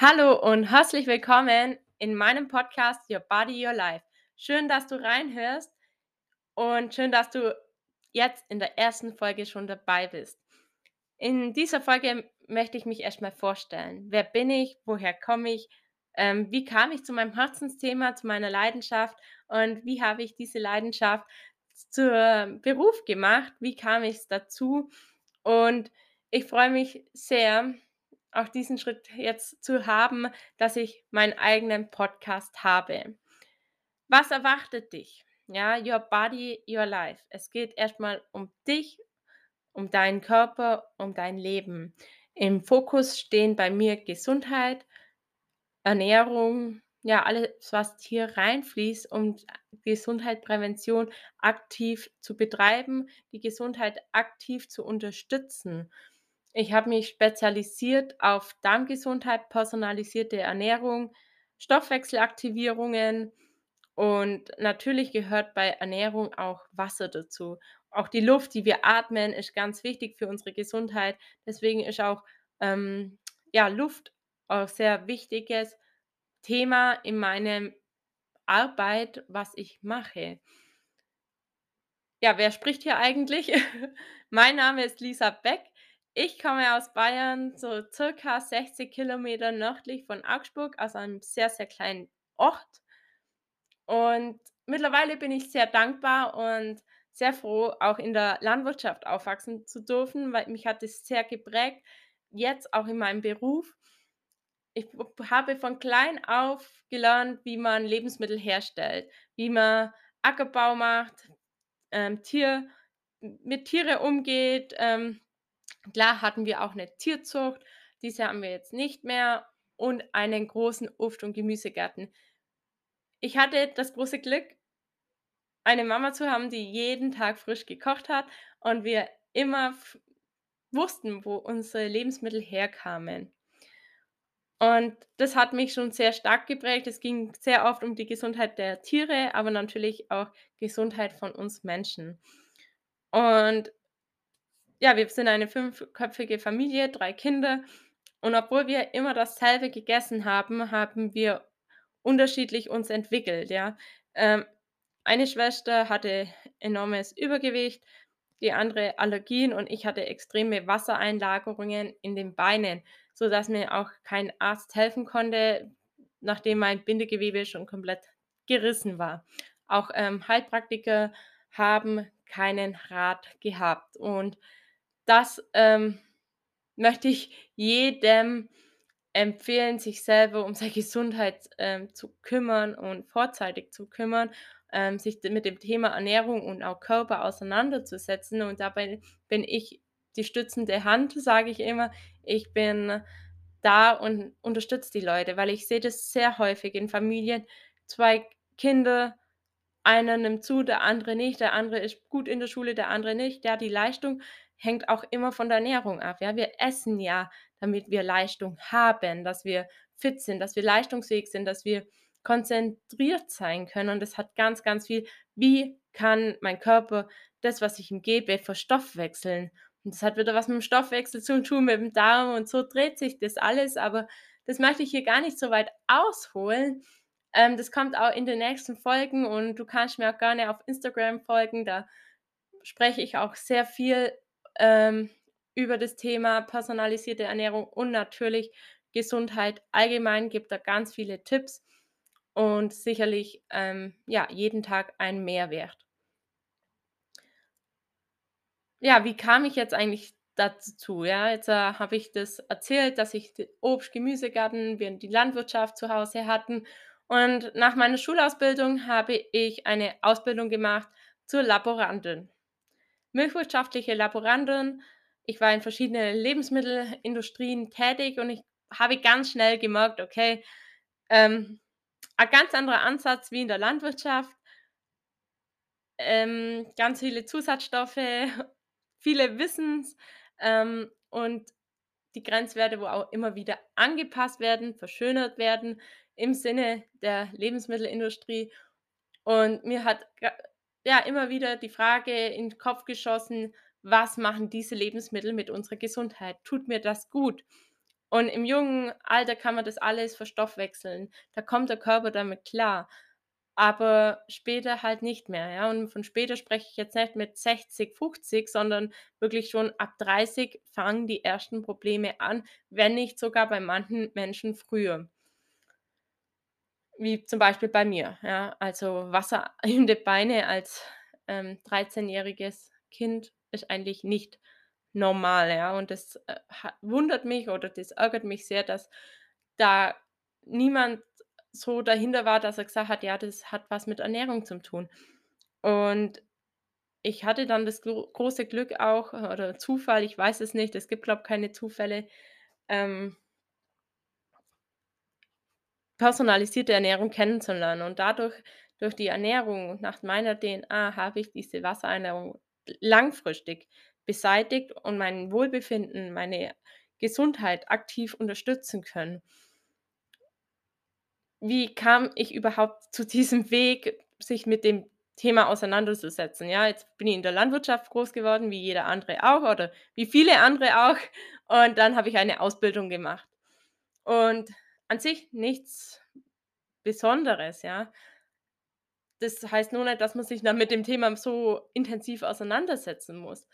Hallo und herzlich willkommen in meinem Podcast Your Body, Your Life. Schön, dass du reinhörst und schön, dass du jetzt in der ersten Folge schon dabei bist. In dieser Folge möchte ich mich erstmal vorstellen. Wer bin ich? Woher komme ich? Ähm, wie kam ich zu meinem Herzensthema, zu meiner Leidenschaft und wie habe ich diese Leidenschaft zum Beruf gemacht? Wie kam ich dazu? Und ich freue mich sehr, auch diesen Schritt jetzt zu haben, dass ich meinen eigenen Podcast habe. Was erwartet dich? Ja, your body, your life. Es geht erstmal um dich, um deinen Körper, um dein Leben. Im Fokus stehen bei mir Gesundheit, Ernährung, ja, alles, was hier reinfließt, um Gesundheit, Prävention aktiv zu betreiben, die Gesundheit aktiv zu unterstützen. Ich habe mich spezialisiert auf Darmgesundheit, personalisierte Ernährung, Stoffwechselaktivierungen und natürlich gehört bei Ernährung auch Wasser dazu. Auch die Luft, die wir atmen, ist ganz wichtig für unsere Gesundheit. Deswegen ist auch ähm, ja, Luft auch sehr wichtiges Thema in meinem Arbeit, was ich mache. Ja, wer spricht hier eigentlich? Mein Name ist Lisa Beck. Ich komme aus Bayern, so circa 60 Kilometer nördlich von Augsburg, also einem sehr, sehr kleinen Ort. Und mittlerweile bin ich sehr dankbar und sehr froh, auch in der Landwirtschaft aufwachsen zu dürfen, weil mich hat es sehr geprägt, jetzt auch in meinem Beruf. Ich habe von klein auf gelernt, wie man Lebensmittel herstellt, wie man Ackerbau macht, ähm, Tier mit Tiere umgeht. Ähm, klar hatten wir auch eine Tierzucht, diese haben wir jetzt nicht mehr und einen großen Obst und Gemüsegarten. Ich hatte das große Glück, eine Mama zu haben, die jeden Tag frisch gekocht hat und wir immer wussten, wo unsere Lebensmittel herkamen. Und das hat mich schon sehr stark geprägt. Es ging sehr oft um die Gesundheit der Tiere, aber natürlich auch Gesundheit von uns Menschen. Und ja, wir sind eine fünfköpfige Familie, 3 Kinder. Und obwohl wir immer dasselbe gegessen haben, haben wir unterschiedlich uns entwickelt, ja. Ähm, eine Schwester hatte enormes Übergewicht, die andere Allergien und ich hatte extreme Wassereinlagerungen in den Beinen, sodass mir auch kein Arzt helfen konnte, nachdem mein Bindegewebe schon komplett gerissen war. Auch ähm, Heilpraktiker haben keinen Rat gehabt. Und das ähm, möchte ich jedem empfehlen, sich selber um seine Gesundheit ähm, zu kümmern und vorzeitig zu kümmern, ähm, sich mit dem Thema Ernährung und auch Körper auseinanderzusetzen. Und dabei bin ich die stützende Hand, sage ich immer. Ich bin da und unterstütze die Leute, weil ich sehe das sehr häufig in Familien. Zwei Kinder, einer nimmt zu, der andere nicht, der andere ist gut in der Schule, der andere nicht. Ja, die Leistung hängt auch immer von der Ernährung ab. Ja, wir essen ja, damit wir Leistung haben, dass wir fit sind, dass wir leistungsfähig sind, dass wir konzentriert sein können. Und das hat ganz, ganz viel, wie kann mein Körper das, was ich ihm gebe, verstoffwechseln. Und das hat wieder was mit dem Stoffwechsel zu tun, mit dem Darm und so dreht sich das alles. Aber das möchte ich hier gar nicht so weit ausholen. Ähm, das kommt auch in den nächsten Folgen und du kannst mir auch gerne auf Instagram folgen. Da spreche ich auch sehr viel ähm, über das Thema personalisierte Ernährung und natürlich Gesundheit allgemein. Gibt da ganz viele Tipps und sicherlich ähm, ja jeden Tag ein Mehrwert. Ja, wie kam ich jetzt eigentlich dazu? Ja, jetzt äh, habe ich das erzählt, dass ich Obst, Gemüsegarten, wir die Landwirtschaft zu Hause hatten. Und nach meiner Schulausbildung habe ich eine Ausbildung gemacht zur Laborantin. Milchwirtschaftliche Laborantin. Ich war in verschiedenen Lebensmittelindustrien tätig und ich habe ganz schnell gemerkt, okay, ähm, ein ganz anderer Ansatz wie in der Landwirtschaft. Ähm, ganz viele Zusatzstoffe, viele Wissens, ähm, und die Grenzwerte, wo auch immer wieder angepasst werden, verschönert werden im Sinne der Lebensmittelindustrie. Und mir hat ja immer wieder die Frage in den Kopf geschossen: „Was machen diese Lebensmittel mit unserer Gesundheit? Tut mir das gut?“ Und im jungen Alter kann man das alles verstoffwechseln. Da kommt der Körper damit klar, aber später halt nicht mehr, ja? Und von später spreche ich jetzt nicht mit 60, 50, sondern wirklich schon ab 30 fangen die ersten Probleme an, wenn nicht sogar bei manchen Menschen früher. Wie zum Beispiel bei mir, ja. Also, Wasser in die Beine als, ähm, dreizehnjähriges Kind ist eigentlich nicht normal, ja. Und das, äh, wundert mich oder das ärgert mich sehr, dass da niemand so dahinter war, dass er gesagt hat: „Ja, das hat was mit Ernährung zu tun.“ Und ich hatte dann das gro große Glück auch äh, oder Zufall, ich weiß es nicht, es gibt, glaube keine Zufälle, ähm Personalisierte Ernährung kennenzulernen und dadurch durch die Ernährung nach meiner DNA habe ich diese Wassereinlagerung langfristig beseitigt und mein Wohlbefinden, meine Gesundheit aktiv unterstützen können. Wie kam ich überhaupt zu diesem Weg, sich mit dem Thema auseinanderzusetzen? Ja, jetzt bin ich in der Landwirtschaft groß geworden, wie jeder andere auch oder wie viele andere auch. Und dann habe ich eine Ausbildung gemacht. Und an sich nichts Besonderes, ja. Das heißt nur nicht, dass man sich dann mit dem Thema so intensiv auseinandersetzen muss.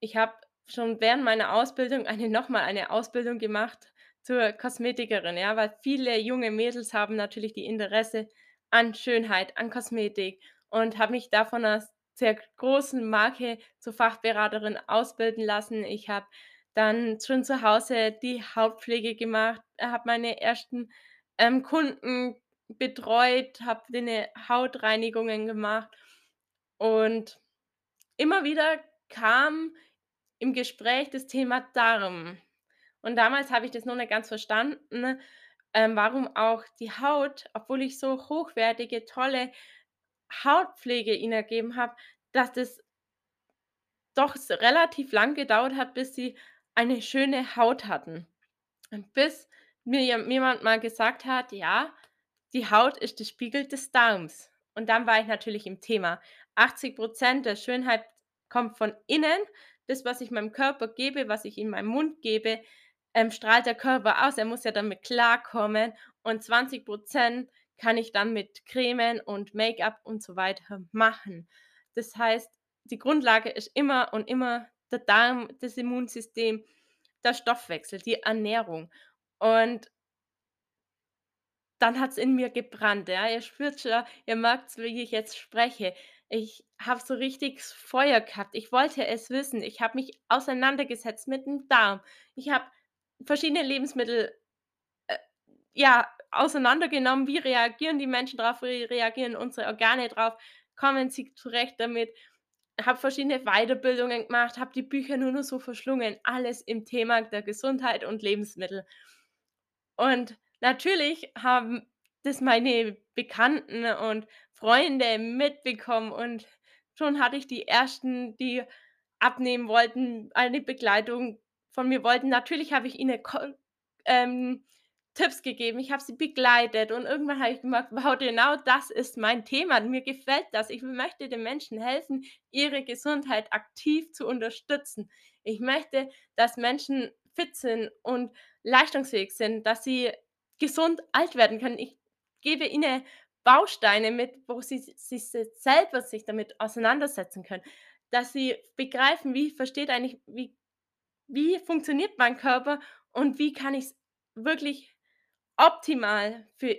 Ich habe schon während meiner Ausbildung eine noch mal eine Ausbildung gemacht zur Kosmetikerin, ja, weil viele junge Mädels haben natürlich die Interesse an Schönheit, an Kosmetik und habe mich da von 'ner sehr großen Marke zur Fachberaterin ausbilden lassen. Ich habe dann schon zu Hause die Hautpflege gemacht, habe meine ersten, ähm, Kunden betreut, habe denen Hautreinigungen gemacht und immer wieder kam im Gespräch das Thema Darm. Und damals habe ich das noch nicht ganz verstanden, ähm, warum auch die Haut, obwohl ich so hochwertige, tolle Hautpflege ihnen gegeben habe, dass das doch relativ lang gedauert hat, bis sie eine schöne Haut hatten. Bis mir jem jemand mal gesagt hat: „Ja, die Haut ist der Spiegel des Darms.“ Und dann war ich natürlich im Thema. 80% der Schönheit kommt von innen. Das, was ich meinem Körper gebe, was ich in meinen Mund gebe, ähm, strahlt der Körper aus. Er muss ja damit klarkommen und 20% kann ich dann mit Cremen und Make-up und so weiter machen. Das heißt, die Grundlage ist immer und immer der Darm, das Immunsystem, der Stoffwechsel, die Ernährung. Und dann hat's in mir gebrannt, ja. Ihr spürt schon, ihr merkt's, wie ich jetzt spreche. Ich habe so richtig Feuer gehabt. Ich wollte es wissen. Ich habe mich auseinandergesetzt mit dem Darm. Ich habe verschiedene Lebensmittel, äh, ja, auseinandergenommen. Wie reagieren die Menschen drauf? Wie reagieren unsere Organe drauf? Kommen sie zurecht damit? Habe verschiedene Weiterbildungen gemacht, habe die Bücher nur noch so verschlungen. Alles im Thema der Gesundheit und Lebensmittel. Und natürlich haben das meine Bekannten und Freunde mitbekommen und schon hatte ich die ersten, die abnehmen wollten, eine Begleitung von mir wollten. Natürlich habe ich ihnen ähm, Tipps gegeben. Ich habe sie begleitet und irgendwann habe ich gemerkt: „Wow, genau das ist mein Thema. Mir gefällt das. Ich möchte den Menschen helfen, ihre Gesundheit aktiv zu unterstützen. Ich möchte, dass Menschen fit sind und leistungsfähig sind, dass sie gesund alt werden können. Ich gebe ihnen Bausteine mit, wo sie si sich se selber sich damit auseinandersetzen können, dass sie begreifen, wie versteht eigentlich wie wie funktioniert mein Körper und wie kann ich's wirklich optimal für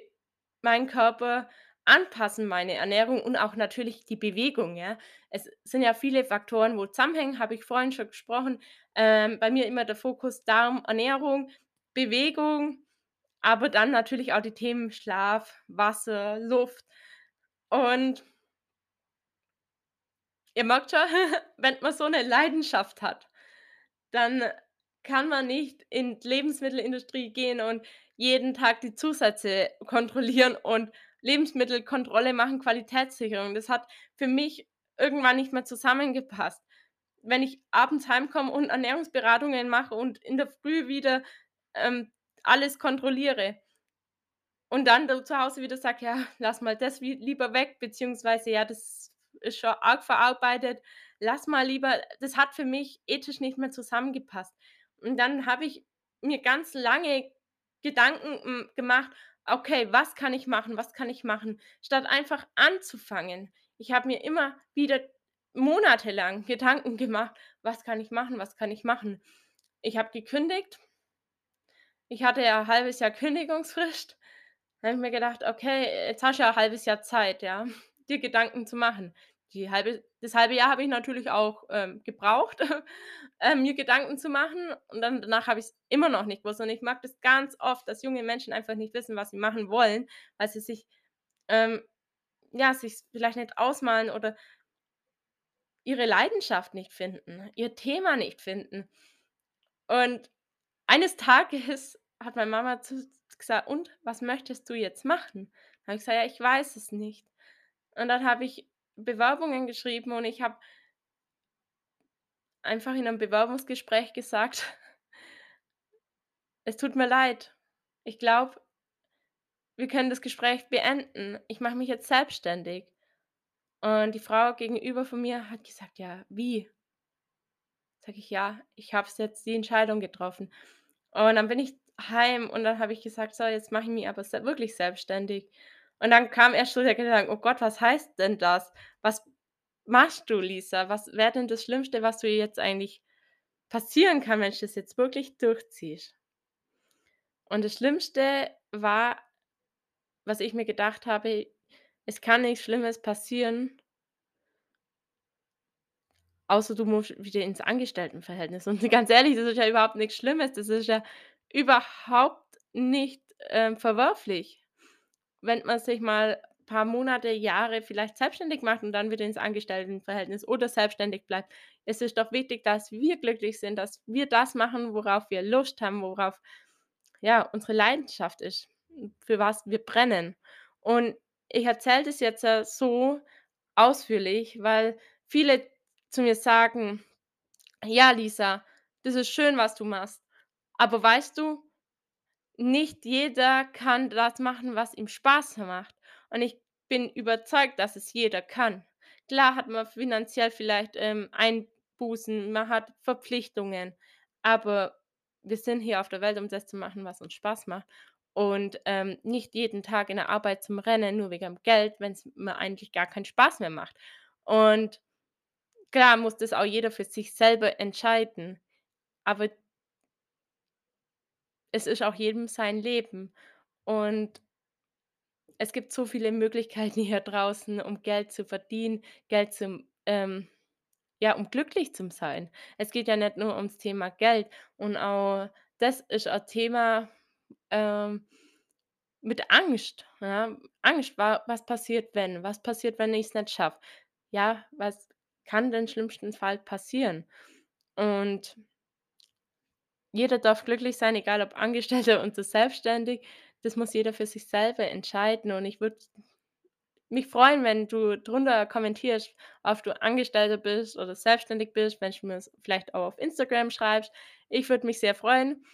meinen Körper anpassen, meine Ernährung und auch natürlich die Bewegung, ja? Es sind ja viele Faktoren, wo zusammenhängen, habe ich vorhin schon gesprochen. Ähm, bei mir immer der Fokus Darm, Ernährung, Bewegung, aber dann natürlich auch die Themen Schlaf, Wasser, Luft und ihr merkt schon, wenn man so 'ne Leidenschaft hat, dann kann man nicht in die Lebensmittelindustrie gehen und jeden Tag die Zusätze kontrollieren und Lebensmittelkontrolle machen, Qualitätssicherung. Das hat für mich irgendwann nicht mehr zusammengepasst. Wenn ich abends heimkomme und Ernährungsberatungen mache und in der Früh wieder, ähm, alles kontrolliere und dann da zu Hause wieder sage: „Ja, lass mal das lieber weg“, beziehungsweise: „Ja, das ist schon arg verarbeitet, lass mal lieber.“ Das hat für mich ethisch nicht mehr zusammengepasst. Und dann habe ich mir ganz lange Gedanken, hm, gemacht: „Okay, was kann ich machen? Was kann ich machen?“ Statt einfach anzufangen. Ich habe mir immer wieder monatelang Gedanken gemacht: „Was kann ich machen? Was kann ich machen?“ Ich habe gekündigt. Ich hatte ja halbes Jahr Kündigungsfrist. Da habe ich mir gedacht: „Okay, jetzt hast du ja 'n halbes Jahr Zeit, ja, dir Gedanken zu machen.“ Die halbe das halbe Jahr habe ich natürlich auch, ähm, gebraucht, ähm, mir Gedanken zu machen und dann danach habe ich's immer noch nicht gewusst und ich mag das ganz oft, dass junge Menschen einfach nicht wissen, was sie machen wollen, weil sie sich, ähm ja, sich's vielleicht nicht ausmalen oder ihre Leidenschaft nicht finden, ihr Thema nicht finden. Und eines Tages hat meine Mama zu gesagt: „Und, was möchtest du jetzt machen?“ Da habe ich gesagt: „Ja, ich weiß es nicht.“ Und dann habe ich Bewerbungen geschrieben und ich habe einfach in 'nem Bewerbungsgespräch gesagt „Es tut mir leid. Ich glaube“ „wir können das Gespräch beenden. Ich mache mich jetzt selbstständig.“ Und die Frau gegenüber von mir hat gesagt: „Ja, wie?“ Sage ich: „Ja, ich habe jetzt die Entscheidung getroffen.“ Und dann bin ich heim und dann habe ich gesagt: „So, jetzt mache ich mich aber wirklich selbstständig.“ Und dann kam erst so der Gedanke: „Oh Gott, was heißt denn das? Was machst du, Lisa? Was wäre denn das Schlimmste, was dir jetzt eigentlich passieren kann, wenn du das jetzt wirklich durchziehst?“ Und das Schlimmste war was ich mir gedacht habe: „Es kann nichts Schlimmes passieren“ „außer du musst wieder ins Angestelltenverhältnis.“ Und ganz ehrlich, das ist ja überhaupt nix Schlimmes. Das ist ja überhaupt nicht, ähm, verwerflich, wenn man sich mal paar Monate, Jahre vielleicht selbstständig macht und dann wieder ins Angestelltenverhältnis oder selbstständig bleibt. Es ist doch wichtig, dass wir glücklich sind, dass wir das machen, worauf wir Lust haben, worauf, ja, unsere Leidenschaft ist, für was wir brennen. Und ich erzähle das jetzt, äh, so ausführlich, weil viele zu mir sagen: „Ja, Lisa, das ist schön, was du machst, aber weißt du, nicht jeder kann das machen, was ihm Spaß macht.“ Und ich bin überzeugt, dass es jeder kann. Klar hat man finanziell vielleicht, ähm, Einbußen, man hat Verpflichtungen, aber wir sind hier auf der Welt, um das zu machen, was uns Spaß macht und, ähm, nicht jeden Tag in der Arbeit zum Rennen, nur wegen dem Geld, wenn's mir eigentlich gar keinen Spaß mehr macht. Und klar muss das auch jeder für sich selber entscheiden, aber es ist auch jedem sein Leben und es gibt so viele Möglichkeiten hier draußen, um Geld zu verdienen, Geld zum ähm, ja, um glücklich zum sein. Es geht ja nicht nur ums Thema Geld und auch das ist ein Thema, ähm, mit Angst, ja? Angst, wa was passiert, wenn? Was passiert, wenn ich's nicht schaffe? Ja, was kann denn schlimmsten Fall passieren? Und jeder darf glücklich sein, egal ob Angestellter oder selbstständig. Das muss jeder für sich selber entscheiden und ich würde mich freuen, wenn du drunter kommentierst, ob du Angestellter bist oder selbstständig bist, wenn du mir's vielleicht auch auf Instagram schreibst. Ich würde mich sehr freuen,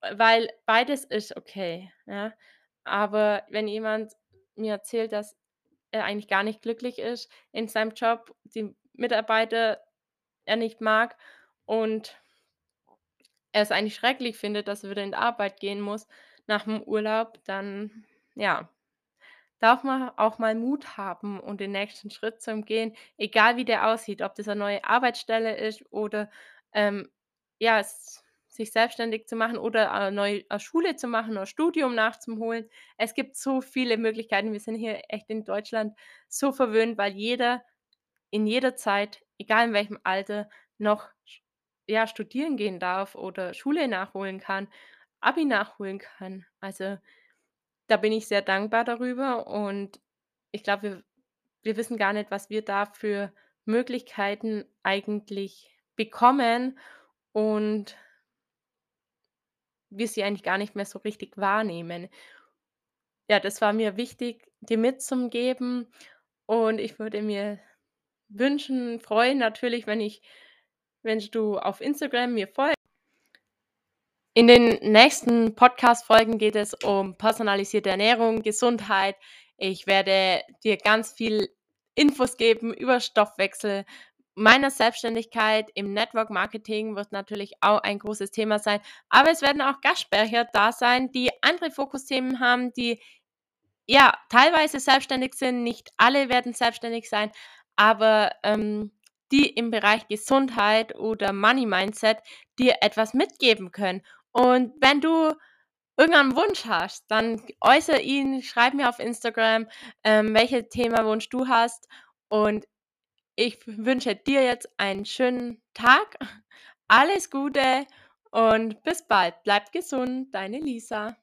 weil beides ist okay, ja? Aber wenn jemand mir erzählt, dass er eigentlich gar nicht glücklich ist in seinem Job, die Mitarbeiter er nicht mag und er es eigentlich schrecklich findet, dass er wieder in die Arbeit gehen muss nach dem Urlaub, dann, ja, darf man auch mal Mut haben und den nächsten Schritt zum Gehen, egal wie der aussieht, ob das eine neue Arbeitsstelle ist oder, ähm, ja, s sich selbstständig zu machen oder a neu a Schule zu machen oder Studium nachzuholen. Es gibt so viele Möglichkeiten. Wir sind hier echt in Deutschland so verwöhnt, weil jeder in jeder Zeit, egal in welchem Alter, noch ja, studieren gehen darf oder Schule nachholen kann, Abi nachholen kann. Also, da bin ich sehr dankbar darüber und ich glaube, wir wir wissen gar nicht, was wir da für Möglichkeiten eigentlich bekommen und wir sie eigentlich gar nicht mehr so richtig wahrnehmen. Ja, das war mir wichtig, dir mitzugeben und ich würde mir wünschen freuen natürlich, wenn ich wenn du auf Instagram mir fol In den nächsten Podcast-Folgen geht es um personalisierte Ernährung, Gesundheit. Ich werde dir ganz viel Infos geben über Stoffwechsel, meiner Selbstständigkeit im Network Marketing wird natürlich auch ein großes Thema sein, aber es werden auch Gastsprecher da sein, die andere Fokusthemen haben, die ja, teilweise selbstständig sind, nicht alle werden selbstständig sein, aber, ähm, die im Bereich Gesundheit oder Money Mindset dir etwas mitgeben können. Und wenn du irgendeinen Wunsch hast, dann äußere ihn, schreib mir auf Instagram, ähm, welchen Themawunsch du hast und ich wünsche dir jetzt einen schönen Tag, alles Gute und bis bald. Bleib gesund, deine Lisa.